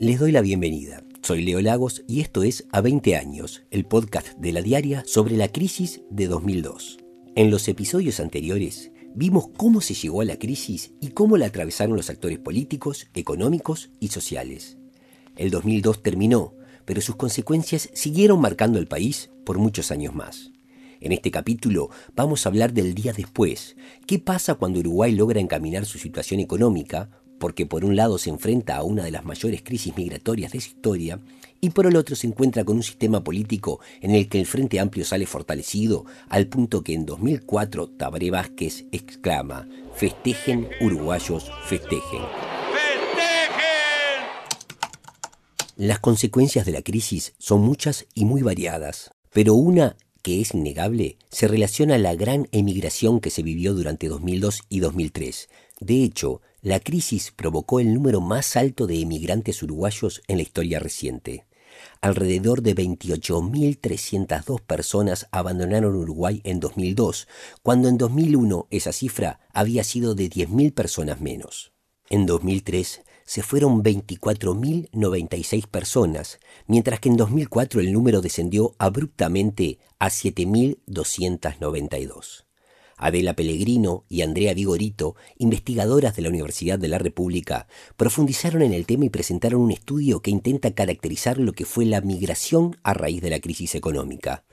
Les doy la bienvenida. Soy Leo Lagos y esto es A 20 años, el podcast de la diaria sobre la crisis de 2002. En los episodios anteriores vimos cómo se llegó a la crisis y cómo la atravesaron los actores políticos, económicos y sociales. El 2002 terminó, pero sus consecuencias siguieron marcando el país por muchos años más. En este capítulo vamos a hablar del día después. ¿Qué pasa cuando Uruguay logra encaminar su situación económica? Porque por un lado se enfrenta a una de las mayores crisis migratorias de su historia y por el otro se encuentra con un sistema político en el que el Frente Amplio sale fortalecido al punto que en 2004 Tabaré Vázquez exclama, festejen uruguayos, festejen. Las consecuencias de la crisis son muchas y muy variadas, pero una que es innegable se relaciona a la gran emigración que se vivió durante 2002 y 2003. De hecho, la crisis provocó el número más alto de emigrantes uruguayos en la historia reciente. Alrededor de 28.302 personas abandonaron Uruguay en 2002, cuando en 2001 esa cifra había sido de 10.000 personas menos. En 2003 se fueron 24.096 personas, mientras que en 2004 el número descendió abruptamente a 7.292. Adela Pellegrino y Andrea Vigorito, investigadoras de la Universidad de la República, profundizaron en el tema y presentaron un estudio que intenta caracterizar lo que fue la migración a raíz de la crisis económica.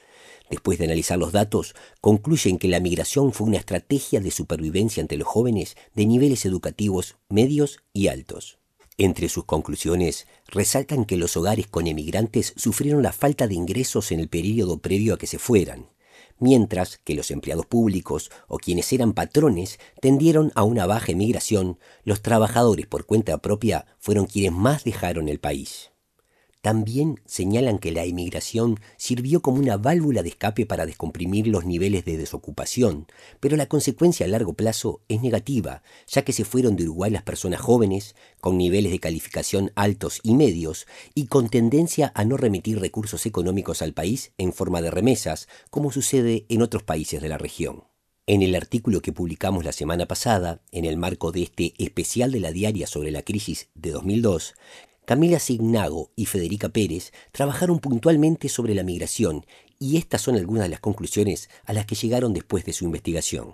Después de analizar los datos, concluyen que la migración fue una estrategia de supervivencia ante los jóvenes de niveles educativos medios y altos. Entre sus conclusiones, resaltan que los hogares con emigrantes sufrieron la falta de ingresos en el periodo previo a que se fueran, mientras que los empleados públicos o quienes eran patrones tendieron a una baja emigración, los trabajadores por cuenta propia fueron quienes más dejaron el país. También señalan que la emigración sirvió como una válvula de escape para descomprimir los niveles de desocupación, pero la consecuencia a largo plazo es negativa, ya que se fueron de Uruguay las personas jóvenes, con niveles de calificación altos y medios, y con tendencia a no remitir recursos económicos al país en forma de remesas, como sucede en otros países de la región. En el artículo que publicamos la semana pasada, en el marco de este especial de la diaria sobre la crisis de 2002, Camila Signago y Federica Pérez trabajaron puntualmente sobre la migración y estas son algunas de las conclusiones a las que llegaron después de su investigación.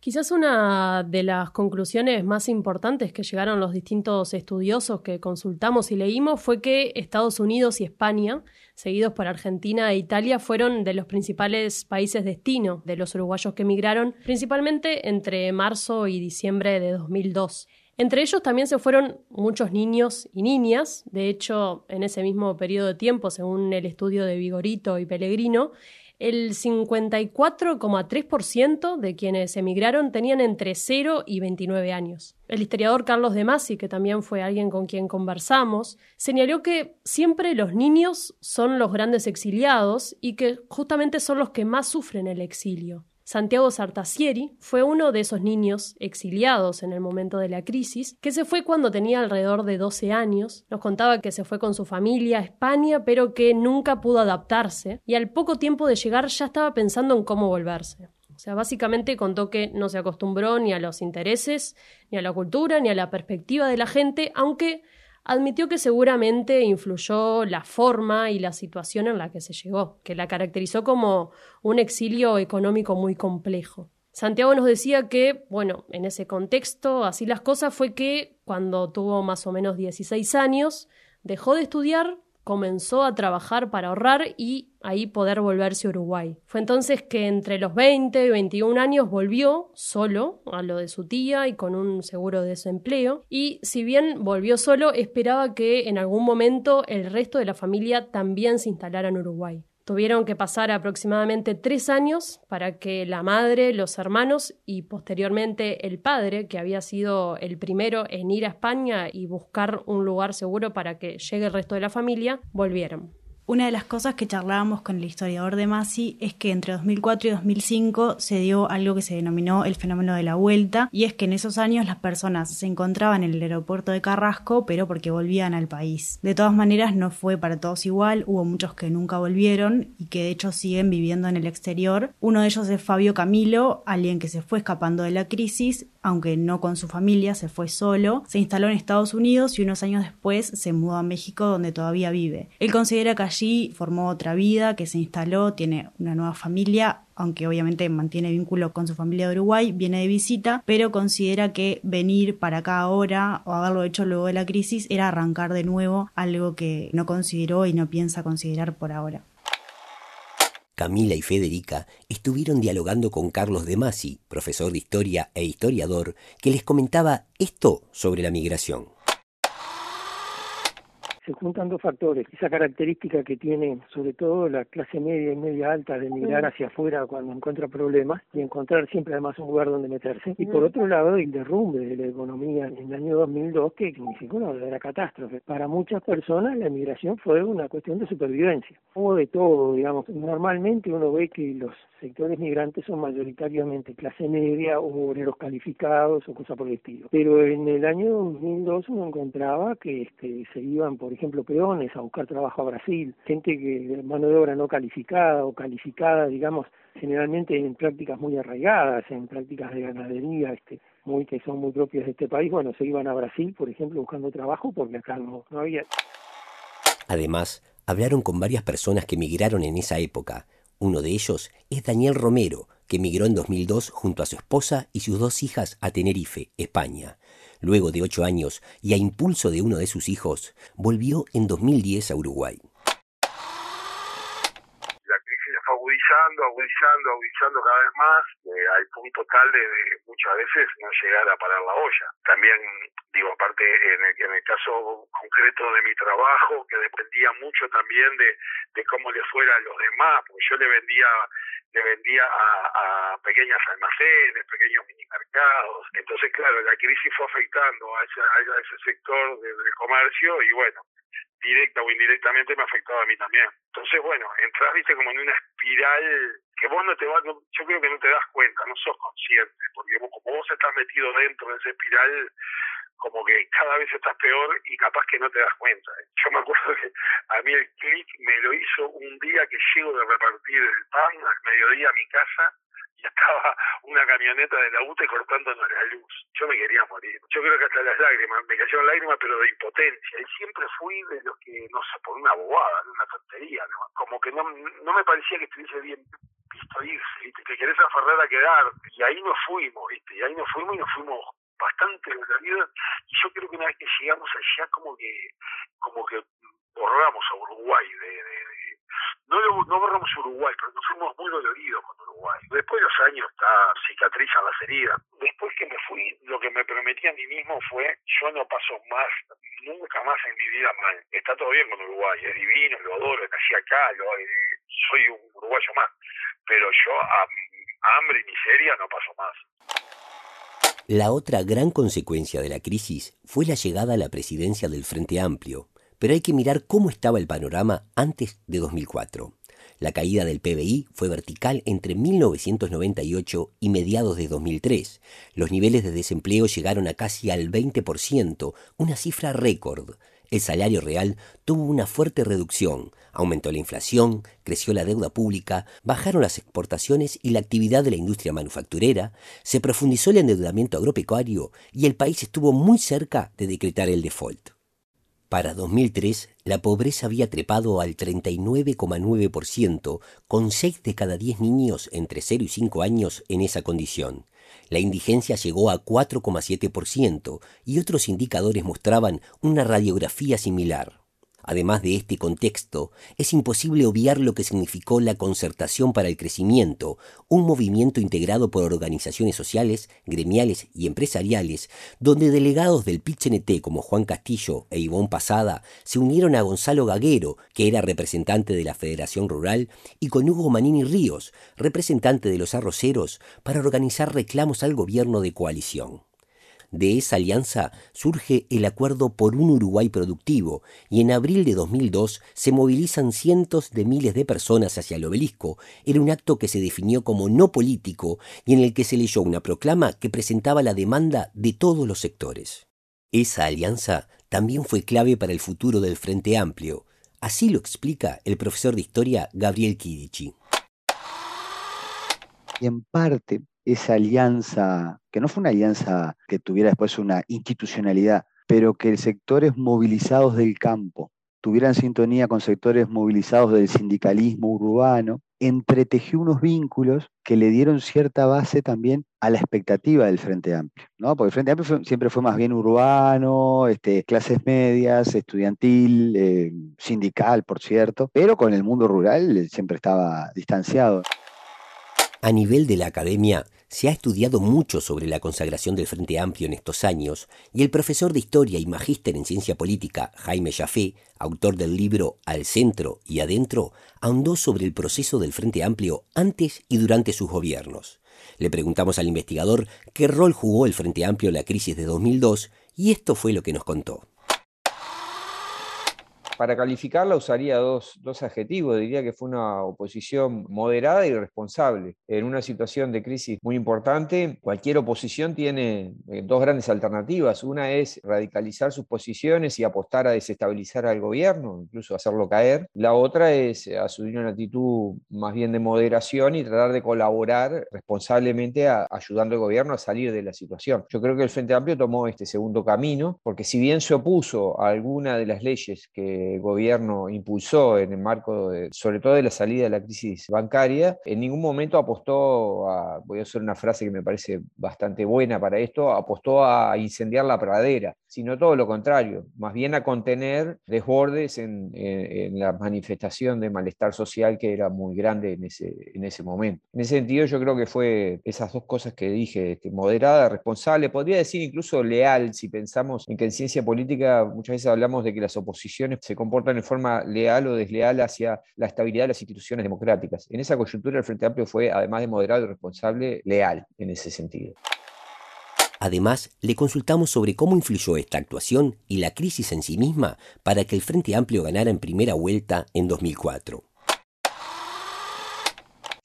Quizás una de las conclusiones más importantes que llegaron los distintos estudiosos que consultamos y leímos fue que Estados Unidos y España, seguidos por Argentina e Italia, fueron de los principales países destino de los uruguayos que emigraron, principalmente entre marzo y diciembre de 2002. Entre ellos también se fueron muchos niños y niñas, de hecho, en ese mismo periodo de tiempo, según el estudio de Vigorito y Pellegrino, el 54,3% de quienes emigraron tenían entre 0 y 29 años. El historiador Carlos de Masi, que también fue alguien con quien conversamos, señaló que siempre los niños son los grandes exiliados y que justamente son los que más sufren el exilio. Santiago Sartasieri fue uno de esos niños exiliados en el momento de la crisis, que se fue cuando tenía alrededor de 12 años. Nos contaba que se fue con su familia a España, pero que nunca pudo adaptarse, y al poco tiempo de llegar ya estaba pensando en cómo volverse. O sea, básicamente contó que no se acostumbró ni a los intereses, ni a la cultura, ni a la perspectiva de la gente, aunque admitió que seguramente influyó la forma y la situación en la que se llegó, que la caracterizó como un exilio económico muy complejo. Santiago nos decía que, bueno, en ese contexto, así las cosas, fue que cuando tuvo más o menos 16 años, dejó de estudiar comenzó a trabajar para ahorrar y ahí poder volverse a Uruguay. Fue entonces que entre los 20 y 21 años volvió solo a lo de su tía y con un seguro de desempleo y si bien volvió solo esperaba que en algún momento el resto de la familia también se instalara en Uruguay. Tuvieron que pasar aproximadamente tres años para que la madre, los hermanos y posteriormente el padre, que había sido el primero en ir a España y buscar un lugar seguro para que llegue el resto de la familia, volvieran. Una de las cosas que charlábamos con el historiador de Masi es que entre 2004 y 2005 se dio algo que se denominó el fenómeno de la vuelta, y es que en esos años las personas se encontraban en el aeropuerto de Carrasco, pero porque volvían al país. De todas maneras, no fue para todos igual, hubo muchos que nunca volvieron y que de hecho siguen viviendo en el exterior. Uno de ellos es Fabio Camilo, alguien que se fue escapando de la crisis, aunque no con su familia, se fue solo, se instaló en Estados Unidos y unos años después se mudó a México donde todavía vive. Él considera que allí formó otra vida, que se instaló, tiene una nueva familia, aunque obviamente mantiene vínculo con su familia de Uruguay, viene de visita, pero considera que venir para acá ahora o haberlo hecho luego de la crisis era arrancar de nuevo algo que no consideró y no piensa considerar por ahora. Camila y Federica estuvieron dialogando con Carlos De Masi, profesor de historia e historiador, que les comentaba esto sobre la migración se juntan dos factores. Esa característica que tiene sobre todo la clase media y media alta de migrar hacia afuera cuando encuentra problemas y encontrar siempre además un lugar donde meterse. Y por otro lado, el derrumbe de la economía en el año 2002 que significó una verdadera catástrofe. Para muchas personas la migración fue una cuestión de supervivencia. Hubo de todo, digamos. Normalmente uno ve que los sectores migrantes son mayoritariamente clase media o obreros calificados o cosas por el estilo. Pero en el año 2002 uno encontraba que este, se iban, por ejemplo, peones a buscar trabajo a Brasil, gente que mano de obra no calificada o calificada, digamos, generalmente en prácticas muy arraigadas, en prácticas de ganadería, este, muy que son muy propias de este país, bueno, se iban a Brasil, por ejemplo, buscando trabajo porque acá no, no había. Además, hablaron con varias personas que migraron en esa época uno de ellos es Daniel Romero, que emigró en 2002 junto a su esposa y sus dos hijas a Tenerife, España. Luego de ocho años y a impulso de uno de sus hijos, volvió en 2010 a Uruguay agudizando, agudizando, agudizando cada vez más, eh, al punto tal de, muchas veces no llegar a parar la olla. También, digo, aparte en el, en el caso concreto de mi trabajo, que dependía mucho también de, cómo le fuera a los demás, porque yo le vendía le vendía a, a pequeñas almacenes, pequeños minimercados. Entonces, claro, la crisis fue afectando a ese, a ese sector del comercio y bueno, directa o indirectamente me afectaba a mí también. Entonces, bueno, entras, viste, como en una espiral que vos no te vas, yo creo que no te das cuenta, no sos consciente, porque como vos estás metido dentro de esa espiral, como que cada vez estás peor y capaz que no te das cuenta. Yo me acuerdo que a mí el clic me lo hizo un día que llego de repartir el pan al mediodía a mi casa y estaba una camioneta de la UTE cortándonos la luz. Yo me quería morir. Yo creo que hasta las lágrimas, me cayeron lágrimas, pero de impotencia. Y siempre fui de los que, no sé, por una bobada, una tontería, ¿no? Como que no, no me parecía que estuviese bien visto irse, ¿viste? que querés aferrar a quedar. Y ahí nos fuimos, ¿viste? Y ahí nos fuimos y nos fuimos bastante doloridos. Y yo creo que una vez que llegamos allá, como que, como que borramos a Uruguay de, de no, no borramos Uruguay, pero nos fuimos muy doloridos con Uruguay. Después de los años está cicatrizan las heridas. Después que me fui, lo que me prometí a mí mismo fue, yo no paso más, nunca más en mi vida mal. Está todo bien con Uruguay, es divino, lo adoro, nací acá, lo, eh, soy un uruguayo más. Pero yo a, a hambre y miseria no paso más. La otra gran consecuencia de la crisis fue la llegada a la presidencia del Frente Amplio, pero hay que mirar cómo estaba el panorama antes de 2004. La caída del PBI fue vertical entre 1998 y mediados de 2003. Los niveles de desempleo llegaron a casi al 20%, una cifra récord. El salario real tuvo una fuerte reducción, aumentó la inflación, creció la deuda pública, bajaron las exportaciones y la actividad de la industria manufacturera, se profundizó el endeudamiento agropecuario y el país estuvo muy cerca de decretar el default. Para 2003, la pobreza había trepado al 39,9%, con 6 de cada 10 niños entre 0 y 5 años en esa condición. La indigencia llegó a 4,7% y otros indicadores mostraban una radiografía similar. Además de este contexto, es imposible obviar lo que significó la concertación para el crecimiento, un movimiento integrado por organizaciones sociales, gremiales y empresariales, donde delegados del PIT-CNT como Juan Castillo e Ivón Pasada se unieron a Gonzalo Gaguero, que era representante de la Federación Rural, y con Hugo Manini Ríos, representante de los arroceros, para organizar reclamos al gobierno de coalición. De esa alianza surge el Acuerdo por un Uruguay Productivo y en abril de 2002 se movilizan cientos de miles de personas hacia el obelisco en un acto que se definió como no político y en el que se leyó una proclama que presentaba la demanda de todos los sectores. Esa alianza también fue clave para el futuro del Frente Amplio. Así lo explica el profesor de historia Gabriel Kidici. Y en parte esa alianza no fue una alianza que tuviera después una institucionalidad, pero que sectores movilizados del campo tuvieran sintonía con sectores movilizados del sindicalismo urbano, entretejió unos vínculos que le dieron cierta base también a la expectativa del Frente Amplio, ¿no? Porque el Frente Amplio siempre fue más bien urbano, este, clases medias, estudiantil, eh, sindical, por cierto, pero con el mundo rural siempre estaba distanciado. A nivel de la academia, se ha estudiado mucho sobre la consagración del Frente Amplio en estos años y el profesor de Historia y Magíster en Ciencia Política, Jaime Jafé, autor del libro Al Centro y Adentro, ahondó sobre el proceso del Frente Amplio antes y durante sus gobiernos. Le preguntamos al investigador qué rol jugó el Frente Amplio en la crisis de 2002 y esto fue lo que nos contó. Para calificarla usaría dos, dos, adjetivos. Diría que fue una oposición moderada y responsable. En una situación de crisis muy importante, cualquier oposición tiene eh, dos grandes alternativas. Una es radicalizar sus posiciones y apostar a desestabilizar al gobierno, incluso hacerlo caer. La otra es asumir una actitud más bien de moderación y tratar de colaborar responsablemente ayudando al gobierno a salir de la situación. Yo creo que el Frente Amplio tomó este segundo camino, porque si bien se opuso a alguna de las leyes que el gobierno impulsó en el marco, de, sobre todo de la salida de la crisis bancaria, en ningún momento apostó a, voy a hacer una frase que me parece bastante buena para esto, apostó a incendiar la pradera, sino todo lo contrario, más bien a contener desbordes en, en, la manifestación de malestar social que era muy grande en ese, en ese momento. En ese sentido yo creo que fue esas dos cosas que dije, este, moderada, responsable, podría decir incluso leal, si pensamos en que en ciencia política muchas veces hablamos de que las oposiciones se comportan de forma leal o desleal hacia la estabilidad de las instituciones democráticas. En esa coyuntura el Frente Amplio fue, además de moderado y responsable, leal en ese sentido. Además, le consultamos sobre cómo influyó esta actuación y la crisis en sí misma para que el Frente Amplio ganara en primera vuelta en 2004.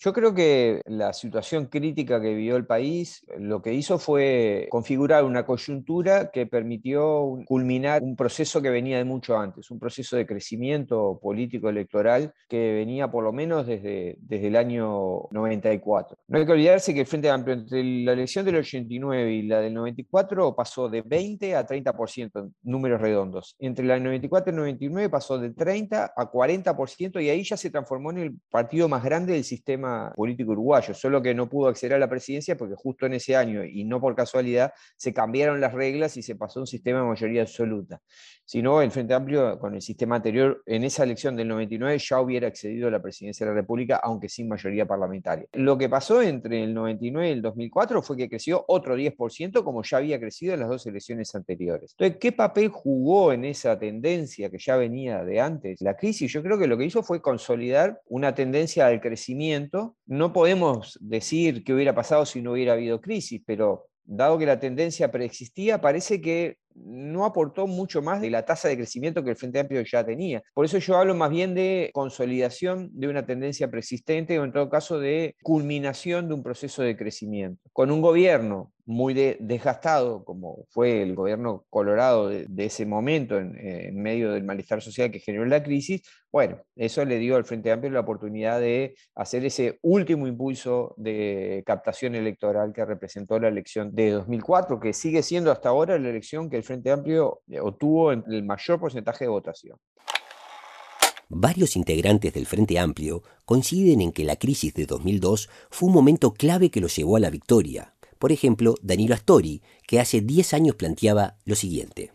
Yo creo que la situación crítica que vivió el país lo que hizo fue configurar una coyuntura que permitió culminar un proceso que venía de mucho antes, un proceso de crecimiento político electoral que venía por lo menos desde, desde el año 94. No hay que olvidarse que el Frente Amplio entre la elección del 89 y la del 94 pasó de 20 a 30% en números redondos. Entre la del 94 y el 99 pasó de 30 a 40% y ahí ya se transformó en el partido más grande del sistema político uruguayo, solo que no pudo acceder a la presidencia porque justo en ese año, y no por casualidad, se cambiaron las reglas y se pasó a un sistema de mayoría absoluta. Si no, el Frente Amplio, con el sistema anterior, en esa elección del 99 ya hubiera accedido a la presidencia de la República, aunque sin mayoría parlamentaria. Lo que pasó entre el 99 y el 2004 fue que creció otro 10%, como ya había crecido en las dos elecciones anteriores. Entonces, ¿qué papel jugó en esa tendencia que ya venía de antes la crisis? Yo creo que lo que hizo fue consolidar una tendencia al crecimiento no podemos decir qué hubiera pasado si no hubiera habido crisis, pero dado que la tendencia preexistía, parece que no aportó mucho más de la tasa de crecimiento que el Frente Amplio ya tenía. Por eso yo hablo más bien de consolidación de una tendencia preexistente o en todo caso de culminación de un proceso de crecimiento. Con un gobierno muy desgastado, como fue el gobierno colorado de, ese momento en, medio del malestar social que generó la crisis, bueno, eso le dio al Frente Amplio la oportunidad de hacer ese último impulso de captación electoral que representó la elección de 2004, que sigue siendo hasta ahora la elección que el Frente Amplio eh, obtuvo el mayor porcentaje de votación. Varios integrantes del Frente Amplio coinciden en que la crisis de 2002 fue un momento clave que lo llevó a la victoria. Por ejemplo, Danilo Astori, que hace 10 años planteaba lo siguiente.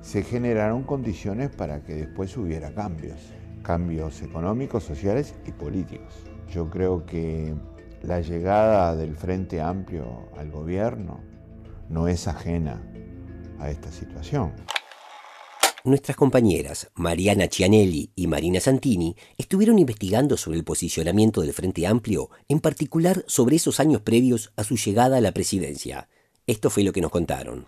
Se generaron condiciones para que después hubiera cambios, cambios económicos, sociales y políticos. Yo creo que la llegada del Frente Amplio al gobierno no es ajena a esta situación. Nuestras compañeras Mariana Cianelli y Marina Santini estuvieron investigando sobre el posicionamiento del Frente Amplio, en particular sobre esos años previos a su llegada a la presidencia. Esto fue lo que nos contaron.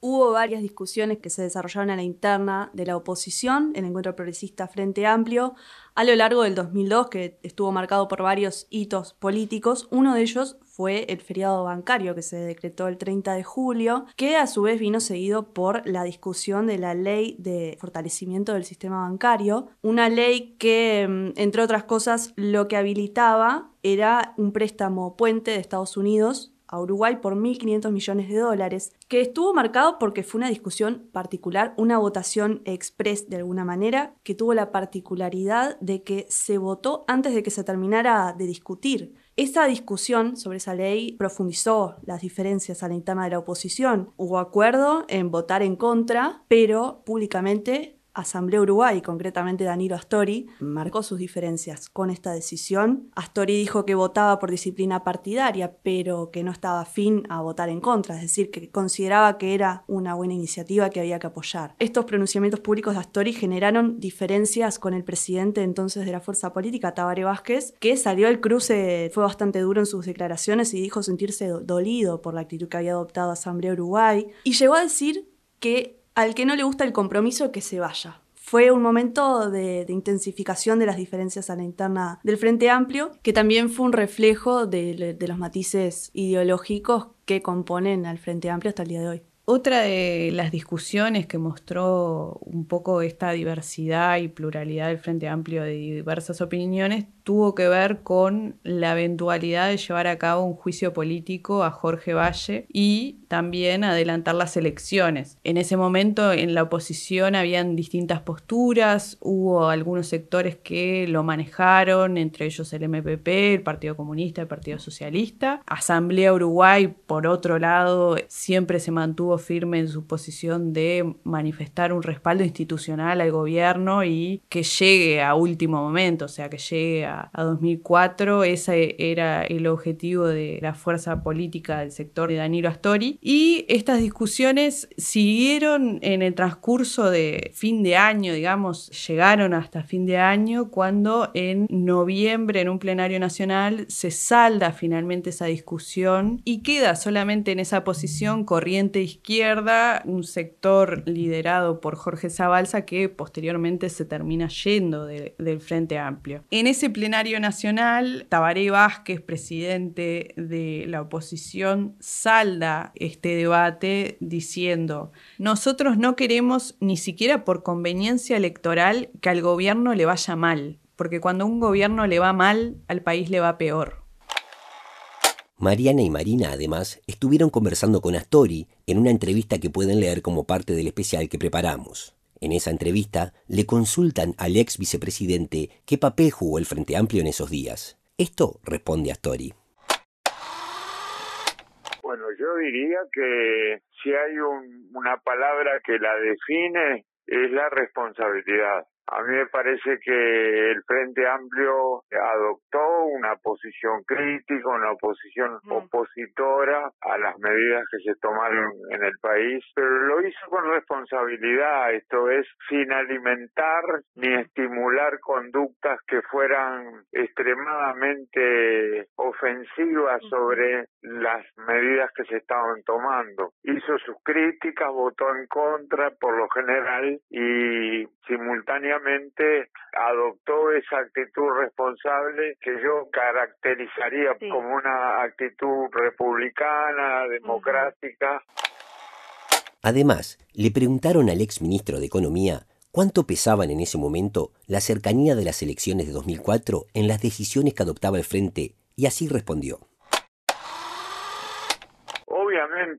Hubo varias discusiones que se desarrollaron a la interna de la oposición, el encuentro progresista Frente Amplio, a lo largo del 2002, que estuvo marcado por varios hitos políticos. Uno de ellos fue el feriado bancario que se decretó el 30 de julio, que a su vez vino seguido por la discusión de la ley de fortalecimiento del sistema bancario, una ley que, mm, entre otras cosas, lo que habilitaba era un préstamo puente de Estados Unidos a Uruguay por 1.500 millones de dólares, que estuvo marcado porque fue una discusión particular, una votación express de alguna manera, que tuvo la particularidad de que se votó antes de que se terminara de discutir. Esa discusión sobre esa ley profundizó las diferencias a la interna de la oposición. Hubo acuerdo en votar en contra, pero públicamente Asamblea Uruguay, concretamente Danilo Astori, marcó sus diferencias con esta decisión. Astori dijo que votaba por disciplina partidaria, pero que no estaba afín a votar en contra, es decir, que consideraba que era una buena iniciativa que había que apoyar. Estos pronunciamientos públicos de Astori generaron diferencias con el presidente entonces de la fuerza política, Tabaré Vázquez, que salió al cruce, fue bastante duro en sus declaraciones y dijo sentirse dolido por la actitud que había adoptado Asamblea Uruguay, y llegó a decir que al que no le gusta el compromiso, que se vaya. Fue un momento de, intensificación de las diferencias a la interna del Frente Amplio, que también fue un reflejo de los matices ideológicos que componen al Frente Amplio hasta el día de hoy. Otra de las discusiones que mostró un poco esta diversidad y pluralidad del Frente Amplio de diversas opiniones tuvo que ver con la eventualidad de llevar a cabo un juicio político a Jorge Valle y también adelantar las elecciones. En ese momento en la oposición habían distintas posturas, hubo algunos sectores que lo manejaron, entre ellos el MPP, el Partido Comunista, el Partido Socialista. Asamblea Uruguay, por otro lado, siempre se mantuvo firme en su posición de manifestar un respaldo institucional al gobierno y que llegue a último momento, o sea, que llegue a a, 2004. Ese era el objetivo de la fuerza política del sector de Danilo Astori. Y estas discusiones siguieron en el transcurso de fin de año, digamos, llegaron hasta fin de año cuando en noviembre en un plenario nacional se salda finalmente esa discusión y queda solamente en esa posición corriente izquierda, un sector liderado por Jorge Zabalza que posteriormente se termina yendo del Frente Amplio. En ese plenario nacional, Tabaré Vázquez, presidente de la oposición, salda este debate diciendo, nosotros no queremos ni siquiera por conveniencia electoral que al gobierno le vaya mal, porque cuando un gobierno le va mal, al país le va peor. Mariana y Marina, además, estuvieron conversando con Astori en una entrevista que pueden leer como parte del especial que preparamos. En esa entrevista le consultan al ex vicepresidente qué papel jugó el Frente Amplio en esos días. Esto responde Astori. Bueno, yo diría que si hay una palabra que la define es la responsabilidad. A mí me parece que el Frente Amplio adoptó una posición crítica, una posición opositora a las medidas que se tomaron en el país, pero lo hizo con responsabilidad, esto es, sin alimentar ni estimular conductas que fueran extremadamente ofensivas sobre las medidas que se estaban tomando. Hizo sus críticas, votó en contra por lo general y simultáneamente adoptó esa actitud responsable que yo caracterizaría como una actitud republicana, democrática. Además, le preguntaron al ex ministro de Economía cuánto pesaban en ese momento la cercanía de las elecciones de 2004 en las decisiones que adoptaba el Frente, y así respondió.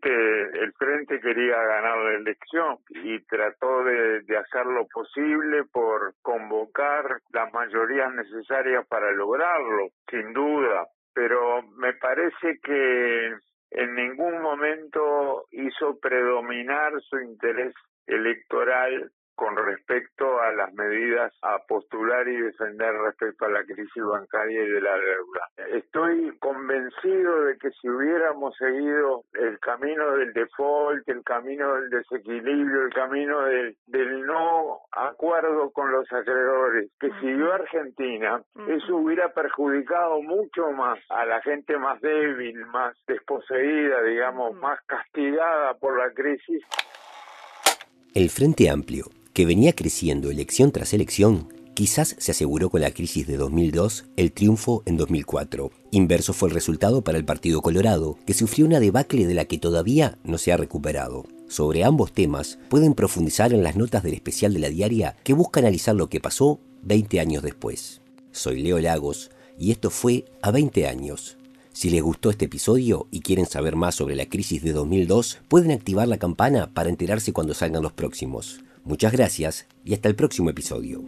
El Frente quería ganar la elección y trató de, hacer lo posible por convocar las mayorías necesarias para lograrlo, sin duda. Pero me parece que en ningún momento hizo predominar su interés electoral con respecto a las medidas a postular y defender respecto a la crisis bancaria y de la deuda. Estoy convencido de que si hubiéramos seguido el camino del default, el camino del desequilibrio, el camino del, del no acuerdo con los acreedores que siguió Argentina, eso hubiera perjudicado mucho más a la gente más débil, más desposeída, digamos, más castigada por la crisis. El Frente Amplio, que venía creciendo elección tras elección, quizás se aseguró con la crisis de 2002 el triunfo en 2004. Inverso fue el resultado para el Partido Colorado, que sufrió una debacle de la que todavía no se ha recuperado. Sobre ambos temas pueden profundizar en las notas del especial de la diaria que busca analizar lo que pasó 20 años después. Soy Leo Lagos y esto fue a 20 años. Si les gustó este episodio y quieren saber más sobre la crisis de 2002, pueden activar la campana para enterarse cuando salgan los próximos. Muchas gracias y hasta el próximo episodio.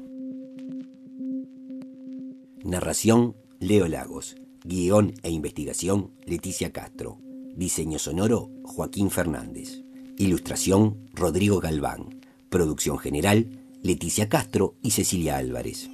Narración Leo Lagos. Guión e investigación Leticia Castro. Diseño sonoro Joaquín Fernández. Ilustración Rodrigo Galván. Producción general Leticia Castro y Cecilia Álvarez.